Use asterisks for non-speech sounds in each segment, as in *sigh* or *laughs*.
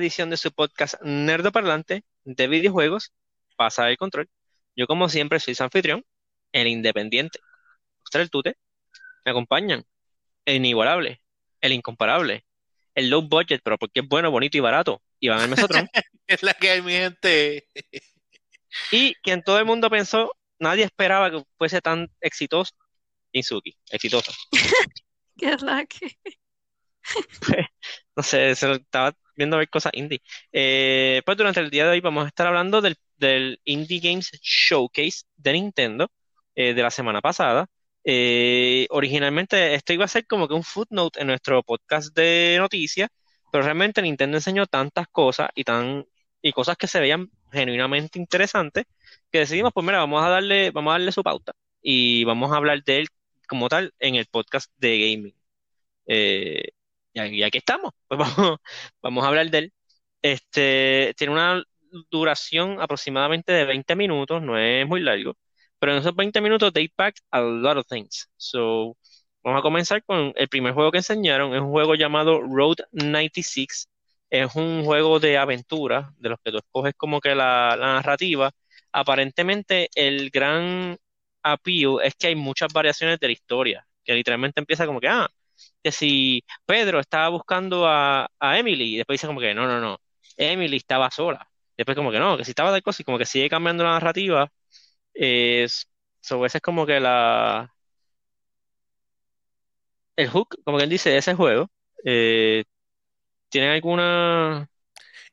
edición de su podcast Nerdo Parlante de videojuegos, Pasa el Control. Yo, como siempre, soy su anfitrión, el independiente, el tute. Me acompañan el inigualable, el incomparable, el low budget, pero porque es bueno, bonito y barato, Iván el Mesotrón. *laughs* es la que hay, mi gente. *laughs* y quien todo el mundo pensó, nadie esperaba que fuese tan exitoso, Inzuki, exitoso. *laughs* ¿Qué es la que? no sé, se estaba viendo ver cosas indie. Eh, pues durante el día de hoy vamos a estar hablando del, Indie Games Showcase de Nintendo eh, de la semana pasada. Eh, originalmente esto iba a ser como que un footnote en nuestro podcast de noticias, pero realmente Nintendo enseñó tantas cosas y tan y cosas que se veían genuinamente interesantes que decidimos, pues mira, vamos a darle, vamos a darle su pauta y vamos a hablar de él como tal en el podcast de gaming. Eh, y aquí estamos, pues *laughs* vamos, vamos a hablar de él. Este, tiene una duración aproximadamente de 20 minutos, no es muy largo, pero en esos 20 minutos they packed a lot of things. So, vamos a comenzar con el primer juego que enseñaron, es un juego llamado Road 96. Es un juego de aventura, de los que tú escoges como que la, la narrativa. Aparentemente el gran appeal es que hay muchas variaciones de la historia, que literalmente empieza como que, ah, que si Pedro estaba buscando a, Emily, y después dice como que no, no, no, Emily estaba sola. Después como que no, que si estaba de cosas y como que sigue cambiando la narrativa. Es, so, ese es como que la... El hook, como que él dice, de ese juego. Eh, ¿Tienen alguna...?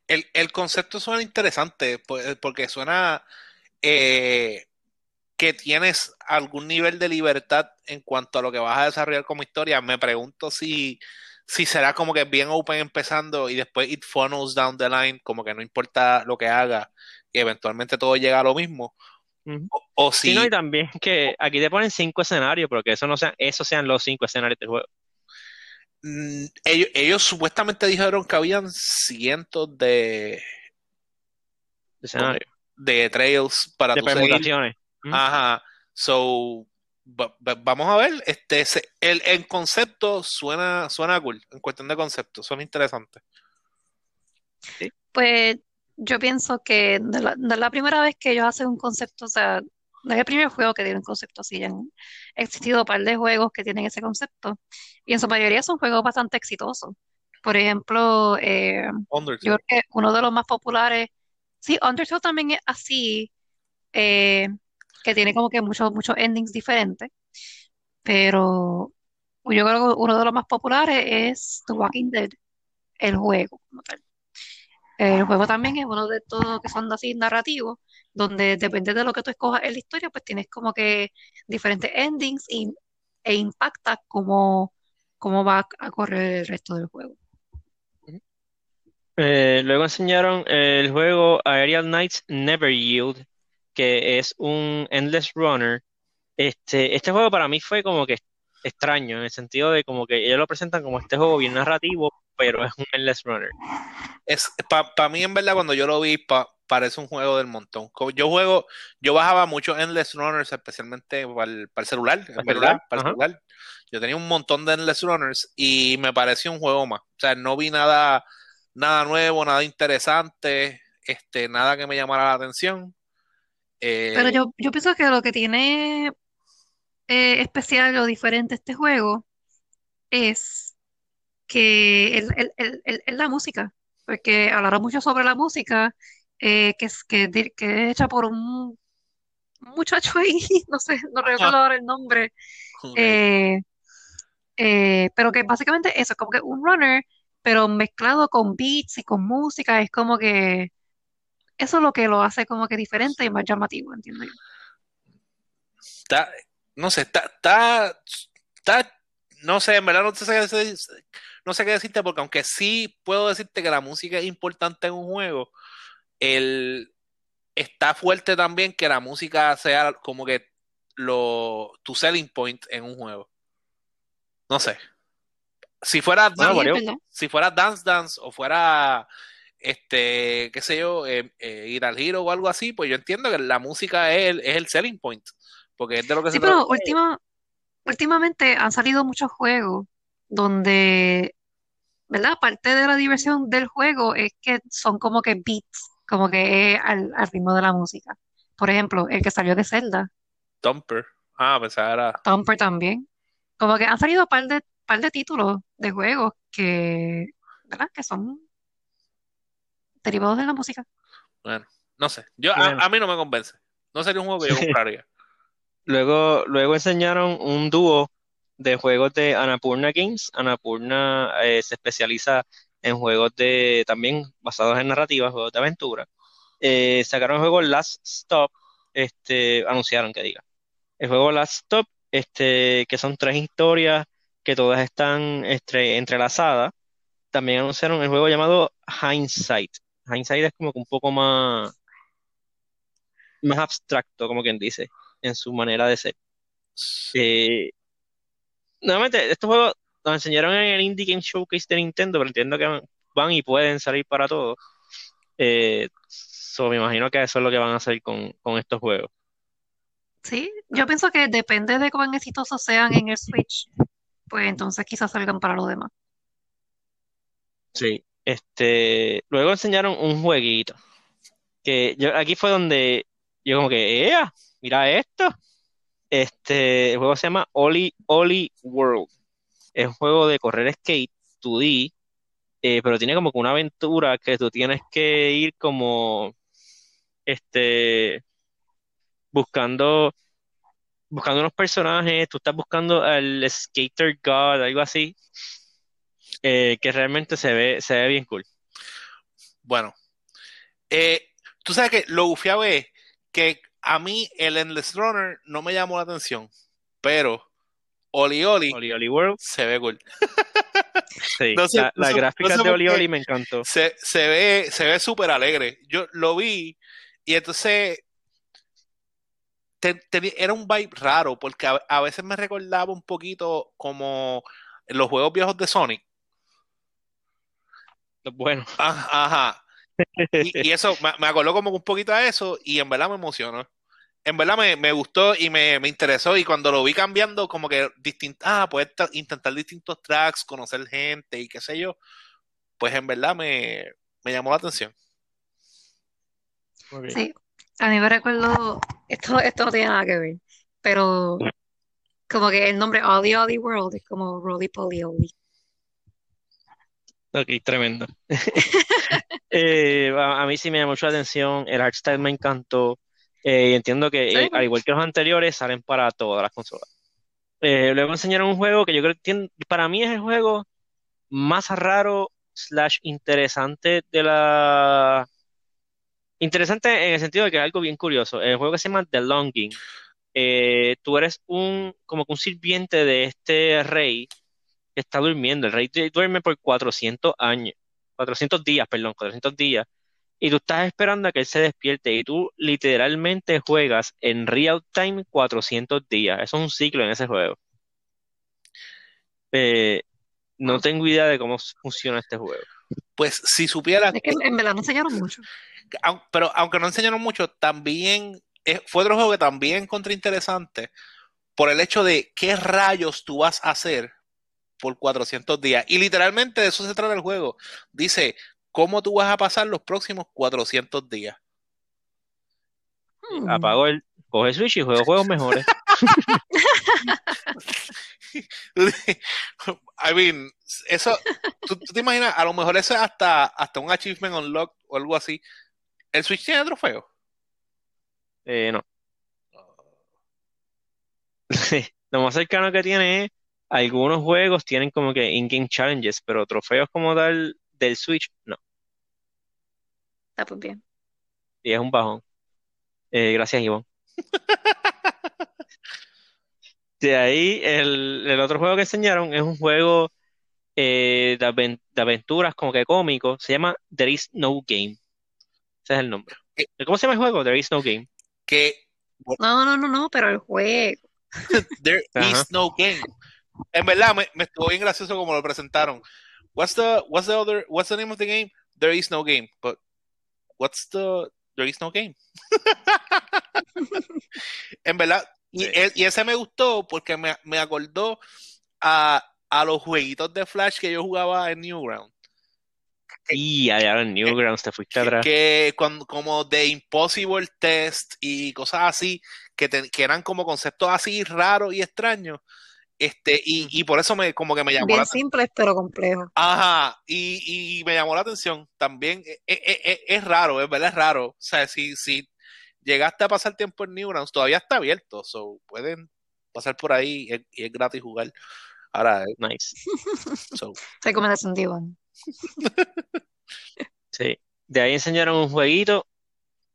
El, el, concepto suena interesante, pues, porque suena... Eh, que tienes algún nivel de libertad en cuanto a lo que vas a desarrollar como historia. Me pregunto si, si será como que bien open empezando y después it funnels down the line, como que no importa lo que haga, y eventualmente todo llega a lo mismo. o, si... Sí, no, y también que aquí te ponen cinco escenarios, pero que eso no sean, esos sean los cinco escenarios del juego. Mm, ellos, ellos, supuestamente dijeron que habían cientos de, escenarios. De trails para de permutaciones. Ajá. So, vamos a ver. Este, el, el, concepto suena, suena cool. En cuestión de concepto, suena interesante. Pues yo pienso que de la, la, primera vez que ellos hacen un concepto, o sea, no es el primer juego que tiene un concepto así. Han existido un par de juegos que tienen ese concepto. Y en su mayoría son juegos bastante exitosos. Por ejemplo, eh, yo creo que uno de los más populares. Sí, Undertale también es así. Eh, que tiene como que muchos muchos endings diferentes, pero yo creo que uno de los más populares es The Walking Dead, el juego El juego también es uno de todos que son así narrativos, donde depende de lo que tú escojas en la historia, pues tienes como que diferentes endings y, e impacta cómo, cómo va a correr el resto del juego. Eh, luego enseñaron el juego Aerial Knights Never Yield, que es un Endless Runner. Este, este juego para mí fue como que extraño, en el sentido de como que ellos lo presentan como este juego bien narrativo, pero es un Endless Runner. Es, para mí, en verdad, cuando yo lo vi, parece un juego del montón. Yo juego, yo bajaba muchos Endless Runners, especialmente para el, celular, ¿verdad? Para el celular. Yo tenía un montón de Endless Runners y me pareció un juego más. O sea, no vi nada, nada nuevo, nada interesante, este, nada que me llamara la atención. Pero eh, yo, yo pienso que lo que tiene eh, especial o diferente este juego es que es la música, porque hablaron mucho sobre la música, eh, que, es, que, que es hecha por un muchacho ahí, *laughs* no sé, no recuerdo ahora el nombre, pero que básicamente eso, es como que un runner, pero mezclado con beats y con música, es como que eso es lo que lo hace como que diferente y más llamativo, entiendo yo. Está, no sé, está, está, está, no sé, en verdad no sé, no sé qué decirte, porque aunque sí puedo decirte que la música es importante en un juego, el, está fuerte también que la música sea como que lo, tu selling point en un juego. No sé. Si fuera, si fuera Dance Dance o fuera este, qué sé yo, eh, eh, ir al giro o algo así, pues yo entiendo que la música es el, es el selling point, porque es de lo que sí, pero última, últimamente han salido muchos juegos donde ¿verdad? Parte de la diversión del juego es que son como que beats, como que es al, al ritmo de la música. Por ejemplo, el que salió de Zelda, Thumper. Ah, pensaba era. Thumper también. Como que han salido par de, par de títulos de juegos que, ¿verdad? Que son derivados de la música. Bueno, no sé. Yo, a, Bueno. a mí no me convence. No sería un juego que yo *laughs* compraría. Luego, luego enseñaron un dúo de juegos de Annapurna Games. Annapurna eh, se especializa en juegos de también basados en narrativas, juegos de aventura. Eh, sacaron el juego Last Stop, este, anunciaron que diga. El juego Last Stop, este, que son tres historias que todas están este, entrelazadas. También anunciaron el juego llamado Hindsight. Hindsight es como que un poco más, más abstracto, como quien dice, en su manera de ser. Eh, nuevamente, estos juegos nos enseñaron en el Indie Game Showcase de Nintendo, pero entiendo que van, van y pueden salir para todos. Eh, so, me imagino que eso es lo que van a hacer con, con estos juegos. Sí, yo pienso que depende de cuán exitosos sean en el Switch, pues entonces quizás salgan para los demás. Sí. Este, luego enseñaron un jueguito que yo aquí fue donde yo como que, ¡ea! Mira esto. Este, el juego se llama Oli Oli World. Es un juego de correr skate 2D, eh, pero tiene como que una aventura que tú tienes que ir como este buscando buscando unos personajes, tú estás buscando al Skater God, algo así, eh, que realmente se ve, se ve bien cool. Bueno, eh, tú sabes que lo bufiado es que a mí el Endless Runner no me llamó la atención, pero Oli Oli Oli Oli World, se ve cool. sí, *laughs* No sé- la, no no sé de Oli. Oli me encantó. Se, se ve, se ve súper alegre. Yo lo vi y entonces te- te- era un vibe raro porque a, a veces me recordaba un poquito como los juegos viejos de Sonic. Bueno, Ah, Ajá. Y, y eso me, me acordó como un poquito a eso y en verdad me emocionó. En verdad me, me gustó y me, me interesó y cuando lo vi cambiando como que distinto, ah, puedes ta- intentar distintos tracks, conocer gente y qué sé yo, pues en verdad me, me llamó la atención. ok. Sí, a mí me recuerdo, esto, esto no tiene nada que ver, pero como que el nombre Ollie Ollie World es como Roly Poly Ollie. Ok, tremendo. *laughs* Eh, a, a mí sí me llamó mucho la atención, el style me encantó, eh, y entiendo que eh, al igual que los anteriores salen para todas las consolas. Luego enseñaron un juego que yo creo que tiene- para mí es el juego más raro slash interesante de la... Interesante en el sentido de que es algo bien curioso. El juego que se llama The Longing. Tú eres un como que un sirviente de este rey está durmiendo. El rey duerme por 400 años. 400 días, perdón, 400 días. Y tú estás esperando a que él se despierte y tú literalmente juegas en real time 400 días. Eso es un ciclo en ese juego. Eh, no tengo idea de cómo funciona este juego. Pues si supiera Es que en verdad no enseñaron mucho. pero aunque no enseñaron mucho, también es- fue otro juego que también encontré interesante por el hecho de qué rayos tú vas a hacer por 400 días. Y literalmente de eso se trata el juego. Dice, ¿cómo tú vas a pasar los próximos 400 días? Apago el, coge Switch y juego juegos mejores. *laughs* I mean, eso, ¿tú, tú te imaginas, a lo mejor eso es hasta, hasta un achievement unlock o algo así. ¿El Switch tiene trofeo? Eh, no. *laughs* Lo más cercano que tiene es algunos juegos tienen como que in-game challenges, pero trofeos como tal del Switch, no. Está pues bien. Y es un bajón. Eh, gracias, Ivonne. *laughs* De ahí, el, el otro juego que enseñaron es un juego eh, de, aven- de aventuras como que cómico. Se llama There is no game. Ese es el nombre. ¿Cómo se llama el juego? There is no game. Que No, no, no, no, pero el juego. *laughs* there Ajá. is no game. En verdad, me, me estuvo bien gracioso como lo presentaron. What's the, what's the other, what's the name of the game? There is no game. But what's the, there is no game? *laughs* en verdad, y, Sí. e- y ese me gustó porque me, me acordó a a los jueguitos de Flash que yo jugaba en Newground. Y allá en Newgrounds te fuiste atrás. Que cuando, como de Impossible Test y cosas así, que, te- que eran como conceptos así raros y extraños. Este, y, y por eso me, como que me llamó la Bien simples, pero complejos. Ajá, y, y me llamó la atención también. e- e- e- Es, raro, es verdad, es raro. O sea, si, si llegaste a pasar tiempo en Newgrounds, todavía está abierto. So, pueden pasar por ahí y es, y es gratis jugar. Ahora, eh, Nice. so, *laughs* Recomendación de Iván. *laughs* Sí. De ahí enseñaron un jueguito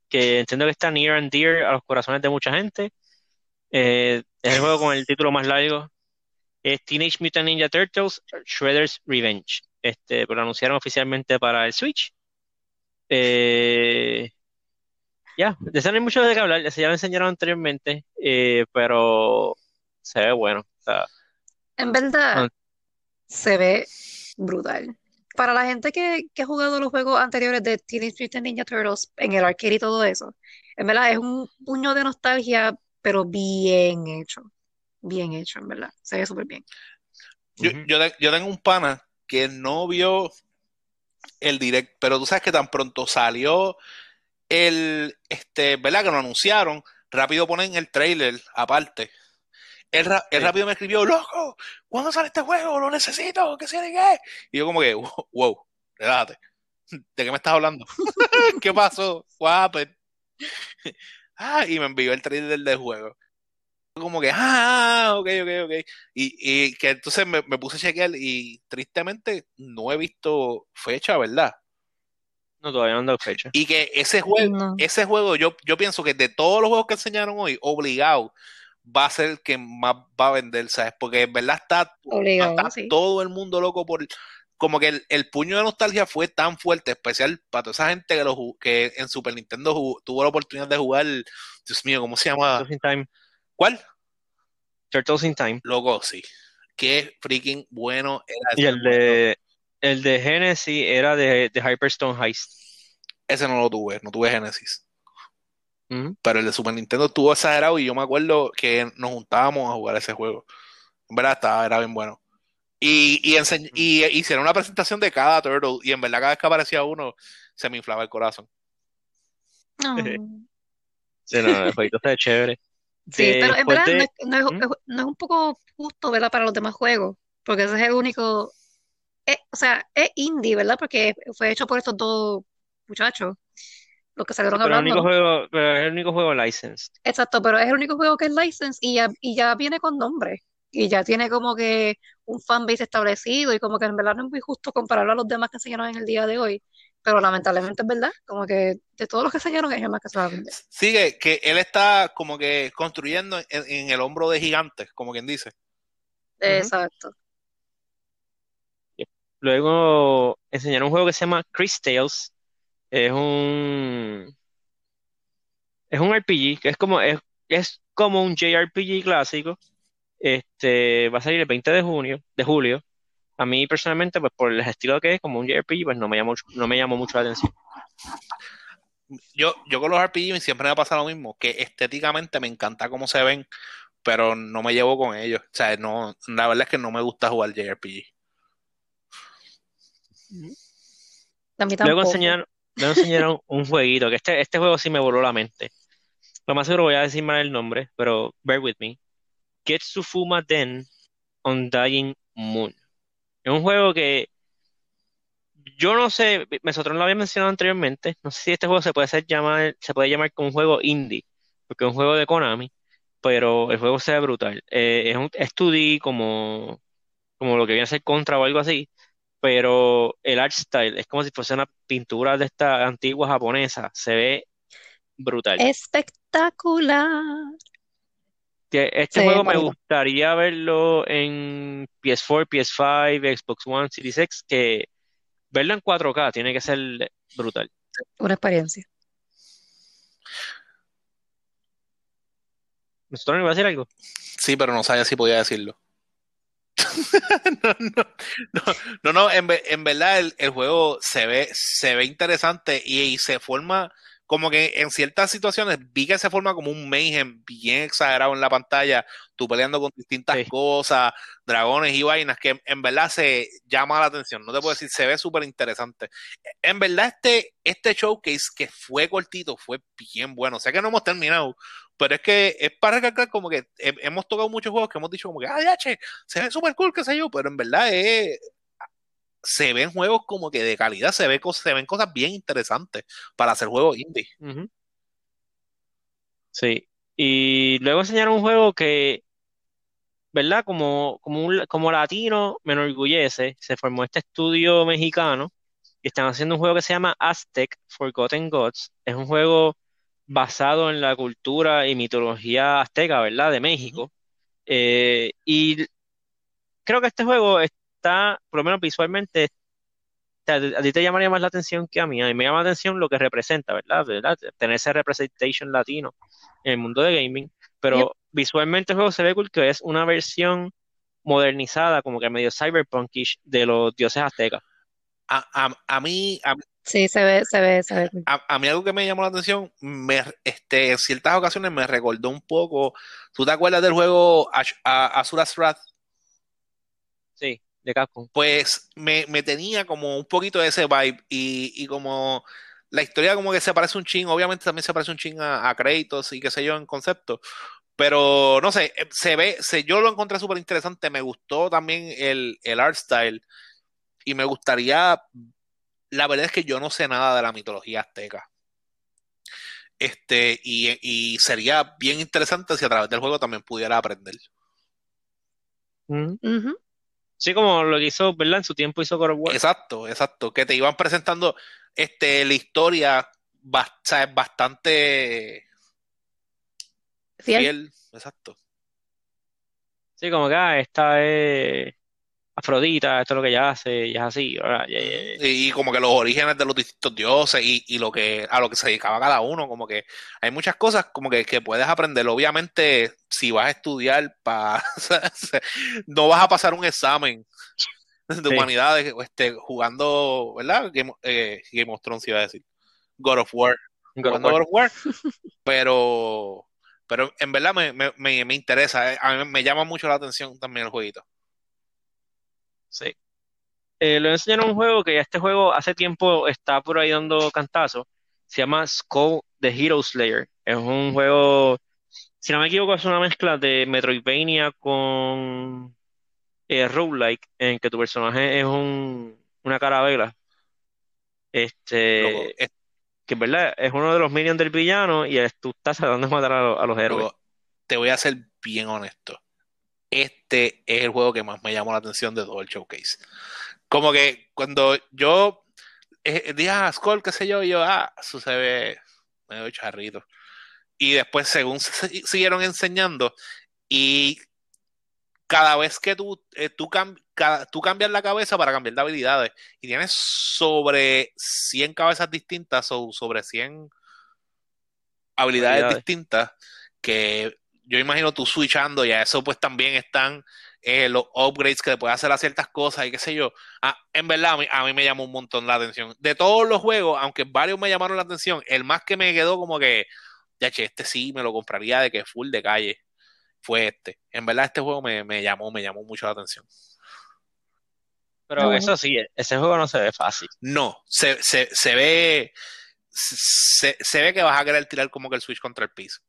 que entiendo que está near and dear a los corazones de mucha gente. Eh, es el juego con el título más largo. Es Teenage Mutant Ninja Turtles Shredder's Revenge. Este, lo anunciaron oficialmente para el Switch. Eh, ya, de eso no hay mucho de qué hablar. Ya lo enseñaron anteriormente, eh, pero se ve bueno. O sea, En verdad, Ah. se ve brutal. Para la gente que, que ha jugado los juegos anteriores de Teenage Mutant Ninja Turtles en el arcade y todo eso, en verdad es un puño de nostalgia, pero bien hecho. Bien hecho, en verdad. Se ve súper bien. yo, yo, yo tengo un pana que no vio el direct, pero tú sabes que tan pronto salió el, este, ¿verdad? Que lo anunciaron, rápido ponen el trailer aparte. Él, él Sí. rápido me escribió, loco, ¿cuándo sale este juego? Lo necesito, ¿qué se qué? Y yo como que, wow, wow, relájate. *laughs* ¿De qué me estás hablando? *laughs* ¿Qué pasó? What happened? *laughs* Ah, y me envió el trailer del juego. Como que, ah, ok, ok, ok. Y, y que entonces me, me puse a chequear y tristemente no he visto fecha, ¿verdad? No, todavía no han dado fecha. Y que ese juego, No. ese juego, yo, yo pienso que de todos los juegos que enseñaron hoy, obligado va a ser el que más va a vender, ¿sabes? Porque en verdad está, Obligado, está sí. todo el mundo loco por. Como que el, el puño de nostalgia fue tan fuerte, especial para toda esa gente que, lo, que en Super Nintendo jugó- tuvo la oportunidad de jugar. Dios mío, ¿cómo se llama? Time. ¿Cuál? Turtles in Time. Loco, sí. Qué freaking bueno era Y el de, el de Genesis era de, de Hyperstone Heist. Ese no lo tuve, no tuve Genesis. Pero el de Super Nintendo estuvo exagerado y yo me acuerdo que nos juntábamos a jugar ese juego. En verdad estaba, era bien bueno. Y, y, enseñ- y hicieron una presentación de cada Turtle y en verdad cada vez que aparecía uno se me inflaba el corazón. No. Sí, no, el jueguito está chévere. Sí, pero en verdad de- no es, no es- ¿Mm? no es un poco justo, ¿verdad? Para los demás juegos, porque ese es el único, eh, o sea, es indie, ¿verdad? Porque fue hecho por estos dos muchachos, los que salieron pero el único hablando. juego, pero es el único juego licensed. Exacto, pero es el único juego que es license y ya, y ya viene con nombre. Y ya tiene como que un fanbase establecido y como que en verdad no es muy justo compararlo a los demás que enseñaron en el día de hoy. Pero lamentablemente es verdad, como que de todos los que enseñaron es el más que se va a vender. Sigue, que él está como que construyendo en, en el hombro de gigantes, como quien dice. Exacto. Luego enseñaron un juego que se llama Chris Tales. Es un es un RPG, que es como es, es como un JRPG clásico. Este va a salir el 20 de junio, de julio. A mí personalmente, pues por el estilo que es como un JRPG, pues no me llamó, no me llamó mucho la atención. Yo, yo con los RPG siempre me pasa lo mismo, que estéticamente me encanta cómo se ven, pero no me llevo con ellos. O sea, no, la verdad es que no me gusta jugar JRPG. Luego enseñaron, luego enseñaron *laughs* un jueguito, que este, este juego sí me voló la mente. Lo más seguro voy a decir mal el nombre, pero bear with me. Ketsufuma Den Undying Moon. Es un juego que yo no sé, Mesotron lo había mencionado anteriormente, no sé si este juego se puede hacer llamar, se puede llamar como un juego indie, porque es un juego de Konami, pero el juego se ve brutal. Eh, es un es 2D como, como lo que viene a ser Contra o algo así, pero el art style es como si fuese una pintura de esta antigua japonesa, se ve brutal. Espectacular. Que Este Sí, juego me bonito. gustaría verlo en PS4, PS5, Xbox One, Series X, que verlo en 4K tiene que ser brutal. Una experiencia. ¿Nosotros iba a decir algo? Sí, pero no sabía si podía decirlo. *laughs* no, no, no, no, no, en, ve- en verdad el, el juego se ve, se ve interesante y, y se forma como que en ciertas situaciones vi que se forma como un mayhem bien exagerado en la pantalla, tú peleando con distintas Sí. cosas, dragones y vainas, que en verdad se llama la atención. No te puedo decir, se ve súper interesante. En verdad, este, este showcase que fue cortito fue bien bueno. Sé que no hemos terminado, pero es que es para recalcar como que he- hemos tocado muchos juegos que hemos dicho como que, ay, che, se ve súper cool, qué sé yo, pero en verdad es, se ven juegos como que de calidad, se, ve se ven cosas bien interesantes para hacer juegos indie. Sí. Y luego enseñaron un juego que, ¿verdad? Como, como, un- como latino me enorgullece. Se formó este estudio mexicano y están haciendo un juego que se llama Aztec Forgotten Gods. Es un juego basado en la cultura y mitología azteca, ¿verdad? De México. Eh, y creo que este juego está, por lo menos visualmente, a, a ti te llamaría más la atención que a mí. A mí me llama la atención lo que representa, ¿verdad? ¿Verdad? Tener ese representation latino en el mundo de gaming. Pero Yep. visualmente el juego se ve cool, que es una versión modernizada, como que medio cyberpunkish, de los dioses aztecas. A, a- a mí, a, Sí, se ve, se ve, se ve. a- a mí algo que me llamó la atención, me, este, en ciertas ocasiones me recordó un poco, ¿tú te acuerdas del juego Ash- a- Asura's Wrath? Sí, de Capcom. Pues me, me tenía como un poquito de ese vibe y, y como la historia como que se parece un ching, obviamente también se parece un ching a, a Kratos y qué sé yo en concepto, pero no sé, eh, se ve, se, yo lo encontré súper interesante, me gustó también el, el art style y me gustaría, la verdad es que yo no sé nada de la mitología azteca. Este, y, y sería bien interesante si a través del juego también pudiera aprender. Ujú. Sí, como lo que hizo, ¿verdad? En su tiempo hizo God of War. Exacto, exacto. Que te iban presentando este, la historia bastante Fiel. fiel. Exacto. Sí, como que ah, esta es Afrodita, esto es lo que ella hace, y es así. ya. Y, y como que los orígenes de los distintos dioses y, y lo que a lo que se dedicaba cada uno, como que hay muchas cosas como que, que puedes aprender. Obviamente, si vas a estudiar para *laughs* no vas a pasar un examen de Sí. humanidades este, jugando, ¿verdad? Game, eh, Game of Thrones iba a decir. God of War. God of War. God of War, pero, pero en verdad me, me, me, me interesa, eh, a mí me llama mucho la atención también el jueguito. Sí. Eh, le enseñaron un juego que este juego hace tiempo está por ahí dando cantazo. Se llama Skull the Hero Slayer. Es un juego, si no me equivoco, es una mezcla de Metroidvania con eh, roguelike, en que tu personaje es un, una carabela. Loco, Este, es- que en verdad es uno de los minions del villano y es- tú estás tratando de matar a, los- a los héroes. loco, te voy a ser bien honesto. Este es el juego que más me llamó la atención de todo el showcase. Como que cuando yo eh, dije a Skull, qué sé yo, y yo, ah, eso se ve medio charrito. Y después, según se- siguieron enseñando, y cada vez que tú, eh, tú, cam- cada- tú cambias la cabeza para cambiar de habilidades y tienes sobre 100 cabezas distintas o sobre 100 habilidades Habilidades. distintas que yo imagino tú switchando y a eso pues también están eh, los upgrades que le puedes hacer a ciertas cosas y qué sé yo. Ah, en verdad a mí, a mí me llamó un montón la atención. De todos los juegos, aunque varios me llamaron la atención, el más que me quedó como que, ya che, este sí me lo compraría de que full de calle fue este. En verdad este juego me, me llamó, me llamó mucho la atención. Pero eso sí, ese juego no se ve fácil. No, se, se, se ve se, se ve que vas a querer tirar como que el Switch contra el piso.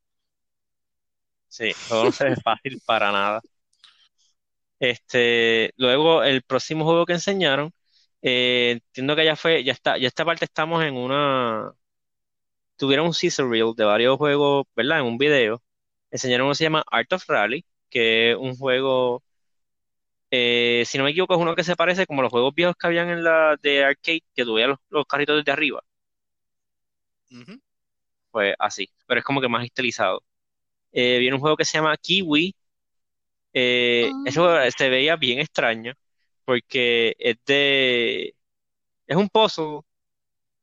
Sí, no se ve fácil para nada. Este, luego el próximo juego que enseñaron, eh, entiendo que ya fue, ya está, ya esta parte estamos en una, tuvieron un scissor reel de varios juegos, ¿verdad? En un video. Enseñaron uno que se llama Art of Rally, que es un juego, eh, si no me equivoco, es uno que se parece como los juegos viejos que habían en la de arcade, que tuvían los, los carritos desde arriba, Ujú. pues así, pero es como que más estilizado. Eh, viene un juego que se llama Kiwi. Eh, Ah. ese juego se veía bien extraño porque es de es un puzzle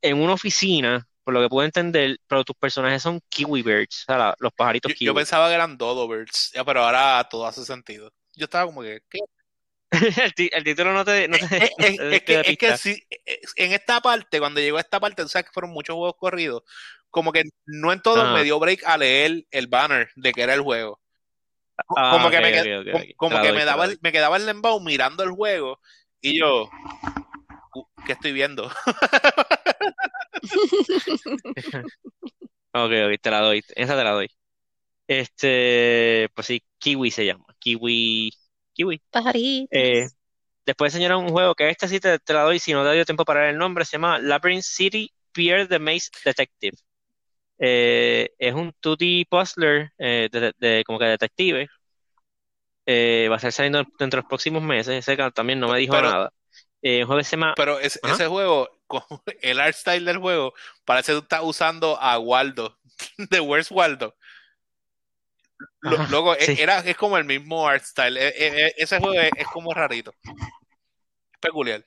en una oficina, por lo que puedo entender, pero tus personajes son kiwi birds, o sea, la- los pajaritos Yo, yo kiwi. pensaba que eran Dodo Birds, ya, pero ahora todo hace sentido. Yo estaba como que, ¿qué? *laughs* El, título no te, no te, Es, *laughs* es- no te es que, es sí, en esta parte, cuando llegó a esta parte, tú sabes que fueron muchos juegos corridos, como que no en todo Ajá. me dio break a leer el banner de que era el juego. Ah, como que, me, como, como que doy, daba, me quedaba el lembow mirando el juego y yo, "Uh, ¿qué estoy viendo? *laughs* Ok, ok, te la doy. Esa te la doy. Este, pues sí, Kiwi se llama. Kiwi. Kiwi. Pajaritos. Eh, después enseñaron un juego que este sí te, te la doy si no te dio tiempo para ver el nombre. Se llama Labyrinth City Pierre the Maze Detective. Eh, es un 2D puzzler eh, de, de- como que detective. Eh, va a estar saliendo dentro de los próximos meses. Ese también no me dijo Pero- nada. Un juego que se llama. Pero es- Ajá. ese juego, *laughs* el art style del juego, parece que tú estás usando a Waldo, *laughs* de Where's Waldo. Ajá, Luego, e- sí. era, es como el mismo art style. E- e- e- ese juego es, es como rarito. Es peculiar.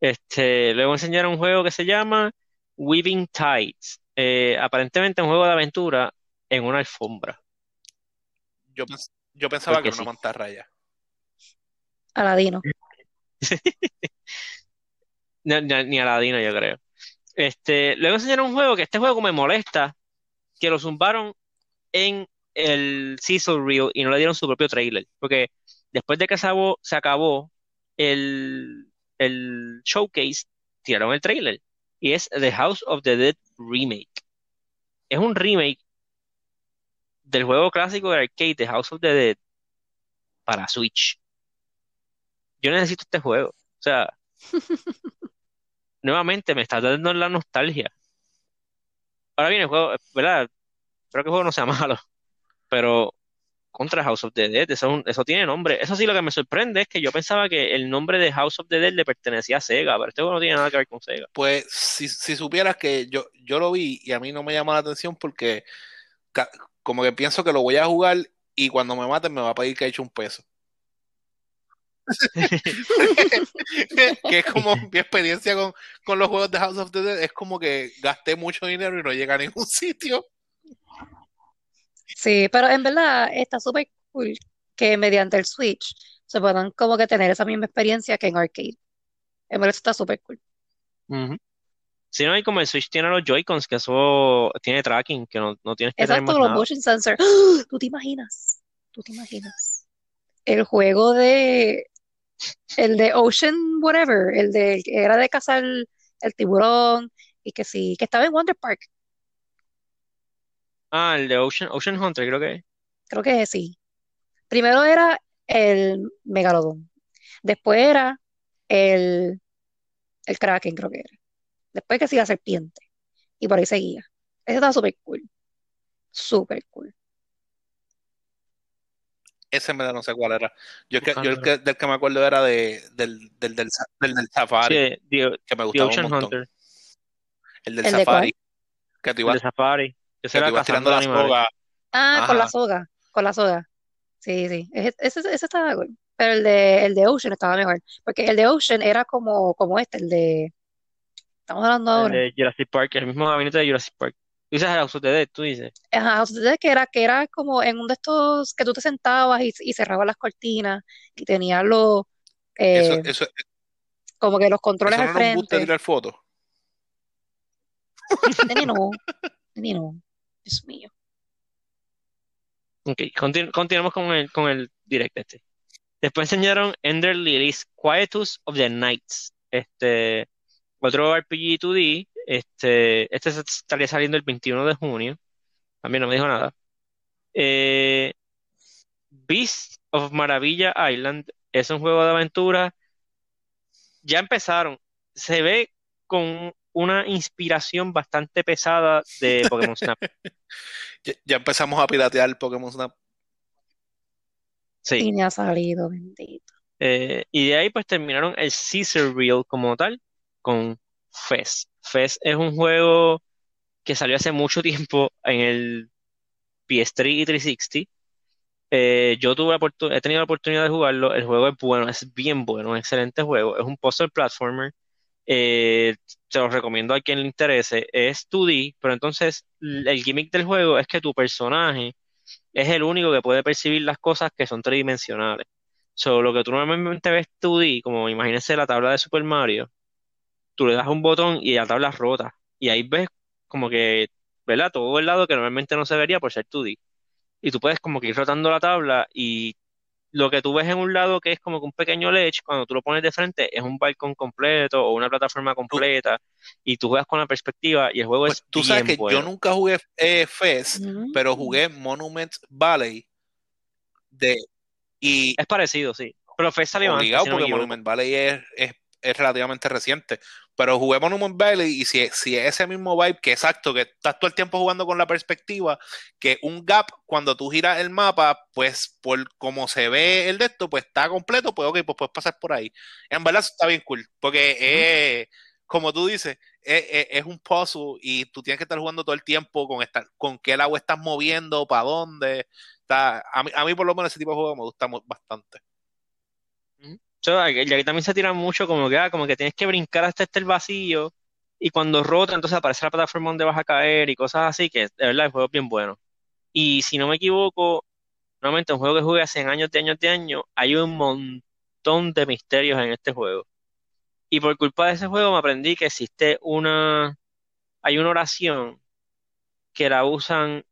Este, luego enseñaron un juego que se llama Weaving Tides. Eh, aparentemente un juego de aventura en una alfombra. Yo, pens- yo pensaba Porque que era una mantarraya. Aladino. *laughs* Ni, ni- ni Aladino, yo creo. Este, luego enseñaron un juego que este juego me molesta, que lo zumbaron en el Sizzle Reel y no le dieron su propio trailer. Porque después de que se acabó, se acabó el, el showcase, tiraron el trailer. Y es The House of the Dead Remake. Es un remake del juego clásico de arcade The House of the Dead para Switch. Yo necesito este juego. O sea, *laughs* nuevamente me está dando la nostalgia. Ahora viene el juego, ¿verdad? Espero que el juego no sea *laughs* malo, pero contra House of the Dead, eso, tiene nombre. Eso sí, lo que me sorprende es que yo pensaba que el nombre de House of the Dead le pertenecía a Sega, pero este juego no tiene nada que ver con Sega. Pues si, si supieras que yo, yo lo vi y a mí no me llama la atención porque como que pienso que lo voy a jugar y cuando me maten me va a pedir que eche un peso. *laughs* que es como mi experiencia con, con los juegos de House of the Dead, es como que gasté mucho dinero y no llega a ningún sitio. Sí, pero en verdad está súper cool que mediante el Switch se puedan como que tener esa misma experiencia que en arcade. En verdad está súper cool. Ujú. Si no, hay como el Switch tiene los Joy-Cons, que eso tiene tracking, que no, no tienes que tener Exacto, más los nada. motion sensor. ¡Ah! *gasps* ¿Tú te imaginas? ¿Tú te imaginas? El juego de el de Ocean whatever, el de que era de cazar el, el tiburón y que sí, que estaba en Wonder Park. Ah, el de Ocean, Ocean Hunter, creo que es. Creo que sí. Primero era el Megalodon. Después era el, el Kraken, creo que era. Después que sí, la serpiente. Y por ahí seguía. Ese estaba súper cool. Súper cool. Ese me da no sé cuál era. Yo, el que, yo el Buscándolo. que, del que me acuerdo era de, del, del, del, del, del Safari, Sí, The, que me The gustaba un Ocean montón. Hunter, El del ¿El de Safari, que tú el ibas, de Safari. Que ibas tirando la animales. soga. Ah, con la soga. Con la soga. Sí, sí. Ese, ese, ese estaba cool. Pero el de, el de Ocean estaba mejor. Porque el de Ocean era como, como este, el de. Estamos hablando El ahora. de Jurassic Park, el mismo gabinete de Jurassic Park. Tú dices House of the Dead, tú dices. Ajá, o sea, que era, que era como en uno de estos que tú te sentabas y, y cerrabas las cortinas y tenías los, eh, eso, como que los controles eso no al era un boost de frente. tirar fotos. Nene, no, nene, no. Dios mío. Ok, continu- continuamos con el, con el direct este. Después enseñaron Ender Lilies, Quietus of the Nights. Este, otro RPG 2D. Este, este estaría saliendo el 21 de junio. También no me dijo nada. Eh, Beast of Maravilla Island es un juego de aventura. Ya empezaron. Se ve con una inspiración bastante pesada de Pokémon Snap. *laughs* Ya, ya empezamos a piratear Pokémon Snap. Sí. Y me ha salido, bendito. Eh, y de ahí pues terminaron el Caesar Reel como tal con Fez. Fez es un juego que salió hace mucho tiempo en el PS3 y 360. Eh, yo tuve he tenido la oportunidad de jugarlo. El juego es bueno, es bien bueno, un excelente juego. Es un puzzle platformer. Eh, te lo recomiendo a quien le interese. Es 2D, pero entonces el gimmick del juego es que tu personaje es el único que puede percibir las cosas que son tridimensionales. So, lo que tú normalmente ves 2D, como imagínense la tabla de Super Mario, tú le das un botón y la tabla rota. Y ahí ves como que, ¿verdad? Todo el lado que normalmente no se vería por ser 2D. Y tú puedes como que ir rotando la tabla y lo que tú ves en un lado que es como que un pequeño ledge, cuando tú lo pones de frente, es un balcón completo o una plataforma completa y tú juegas con la perspectiva y el juego Pues es tú sabes bien que bueno. yo nunca jugué eh, Mm. pero jugué Monument Valley de y Es parecido, sí. Pero Fez salió antes, si no porque. Monument Valley es, es, es relativamente reciente. Pero jugué Monument Valley y si, si es ese mismo vibe, que exacto, que estás todo el tiempo jugando con la perspectiva, que un gap, cuando tú giras el mapa, pues por como se ve el de esto, pues está completo, pues ok, pues puedes pasar por ahí. En verdad eso está bien cool, porque como tú dices, es, es- es un puzzle y tú tienes que estar jugando todo el tiempo con, estar, con qué agua estás moviendo, para dónde. Está, a, mí, a mí por lo menos ese tipo de juego me gusta bastante. Y aquí también se tira mucho como que, ah, como que tienes que brincar hasta este el vacío y cuando rota entonces aparece la plataforma donde vas a caer y cosas así, que de verdad el juego es bien bueno. Y si no me equivoco, nuevamente un juego que jugué hace años de años de años, hay un montón de misterios en este juego. Y por culpa de ese juego me aprendí que existe una, hay una oración que la usan,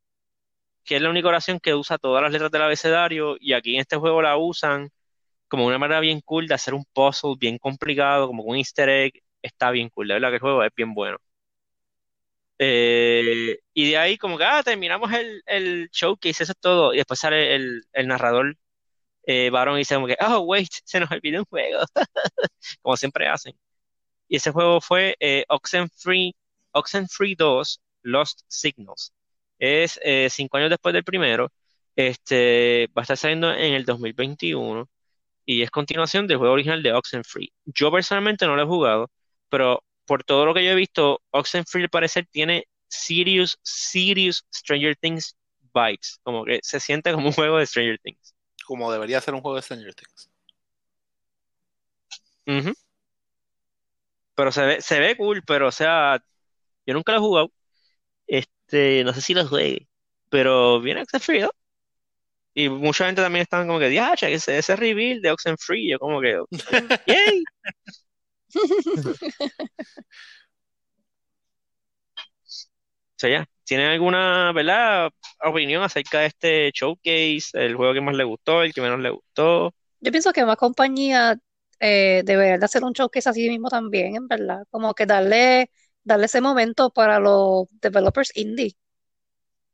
que es la única oración que usa todas las letras del abecedario y aquí en este juego la usan como una manera bien cool de hacer un puzzle bien complicado, como un easter egg, está bien cool, de verdad que el juego es bien bueno. Eh, y de ahí como que, ah, terminamos el, el showcase, eso es todo, y después sale el, el narrador, eh, Baron, y dice como que, oh, wait, se nos olvidó un juego, *laughs* como siempre hacen. Y ese juego fue eh, Oxenfree, Oxenfree 2, Lost Signals. Es eh, cinco años después del primero, este, va a estar saliendo en el 2021 y es continuación del juego original de Oxenfree. Yo personalmente no lo he jugado, pero por todo lo que yo he visto, Oxenfree al parecer tiene serious, serious Stranger Things vibes, como que se siente como un juego de Stranger Things. Como debería ser un juego de Stranger Things. Pero se ve, se ve cool, pero o sea, yo nunca lo he jugado. Este, no sé si lo juegue, pero viene Oxenfree, ¿no? Y mucha gente también están como que, diacha, ese, ese reveal de Oxenfree, yo como que, yay. *laughs* O sea, ya, ¿tienen alguna, verdad, opinión acerca de este showcase, el juego que más le gustó, el que menos le gustó? Yo pienso que más compañías eh, deberían de hacer un showcase así mismo también, en verdad. Como que darle, darle ese momento para los developers indie.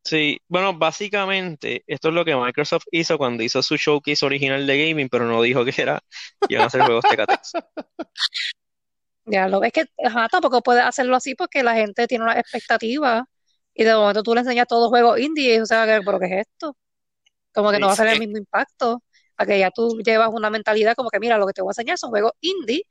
Sí, bueno, básicamente esto es lo que Microsoft hizo cuando hizo su showcase original de gaming, pero no dijo que era, iban a hacer juegos Tecatex. *laughs* Ya lo ves que ajá, tampoco puedes hacerlo así porque la gente tiene una expectativa y de momento tú le enseñas todos juegos indie y o sea, que, ¿pero qué es esto? Como que no va a tener el mismo impacto. A que ya tú llevas una mentalidad como que, mira, lo que te voy a enseñar son juegos indie,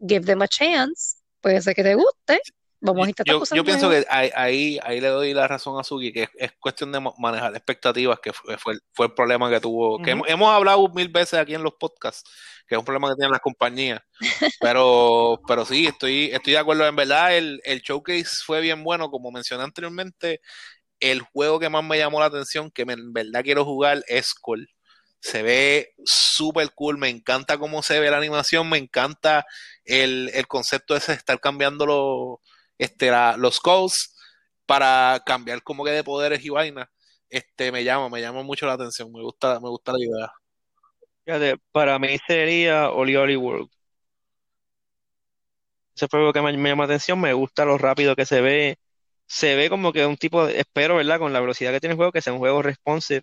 give them a chance, puede ser que te guste, vamos a intentar Yo, cosas yo pienso nuevas. que ahí, ahí, le doy la razón a Suki, que es, es cuestión de manejar expectativas, que fue, fue, el- fue el problema que tuvo, que hemos, hemos hablado mil veces aquí en los podcasts, que es un problema que tienen las compañías. *laughs* Pero, pero sí, estoy, estoy de acuerdo. En verdad, el, el showcase fue bien bueno, como mencioné anteriormente. El juego que más me llamó la atención, que me- en verdad quiero jugar, es Call. Se ve súper cool, me encanta cómo se ve la animación, me encanta el, el concepto ese de estar cambiando los, este, la- los codes para cambiar como que de poderes y vainas. Este, me llama, me llama mucho la atención, me gusta, me gusta la idea. Fíjate, para mí sería Oli Oli World. Ese fue lo que me, me llama la atención, me gusta lo rápido que se ve. Se ve como que un tipo, de- espero, ¿verdad? Con la velocidad que tiene el juego, que sea un juego responsive.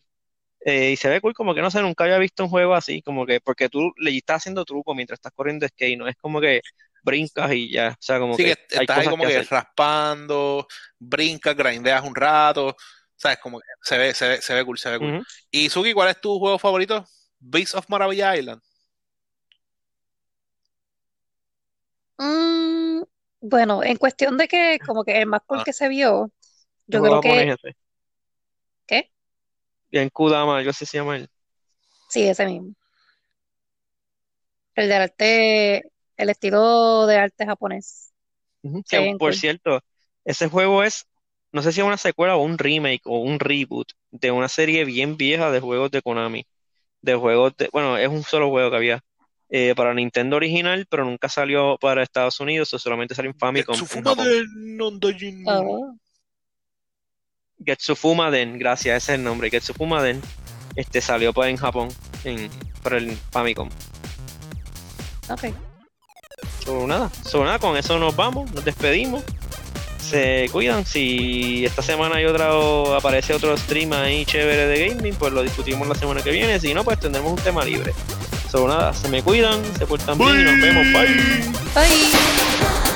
Eh, y se ve cool, como que no sé, nunca había visto un juego así, como que, porque tú le estás haciendo truco mientras estás corriendo skate, no es como que brincas y ya, o sea, como Sí, que que hay estás ahí cosas como que raspando, brincas, grindeas un rato, ¿sabes? Como que se ve, se ve, se ve cool, se ve cool. Y Suki, ¿cuál es tu juego favorito? Beast of Maravilla Island. Mm, bueno, en cuestión de que como que el más cool Ah, que se vio, yo creo que, ese. ¿qué? Bien Kudama, algo así se llama él. Sí, ese mismo. El de arte, el estilo de arte japonés. Que por cool. cierto, ese juego es, no sé si es una secuela o un remake o un reboot de una serie bien vieja de juegos de Konami. De juegos de, bueno, es un solo juego que había. eh, para Nintendo original, pero nunca salió para Estados Unidos, o solamente salió en Famicom. Getsufuma. Den. Oh, Getsufuma Den, gracias, ese es el nombre. Getsufuma Den este, salió pues, en Japón en, para el Famicom. ok. So, nada, so, nada, con eso nos vamos, nos despedimos. Se cuidan. Si esta semana hay otra aparece otro stream ahí chévere de gaming, pues lo discutimos la semana que viene. Si no, pues tendremos un tema libre. So, nada, se me cuidan, se portan bien y nos vemos. Bye. Bye.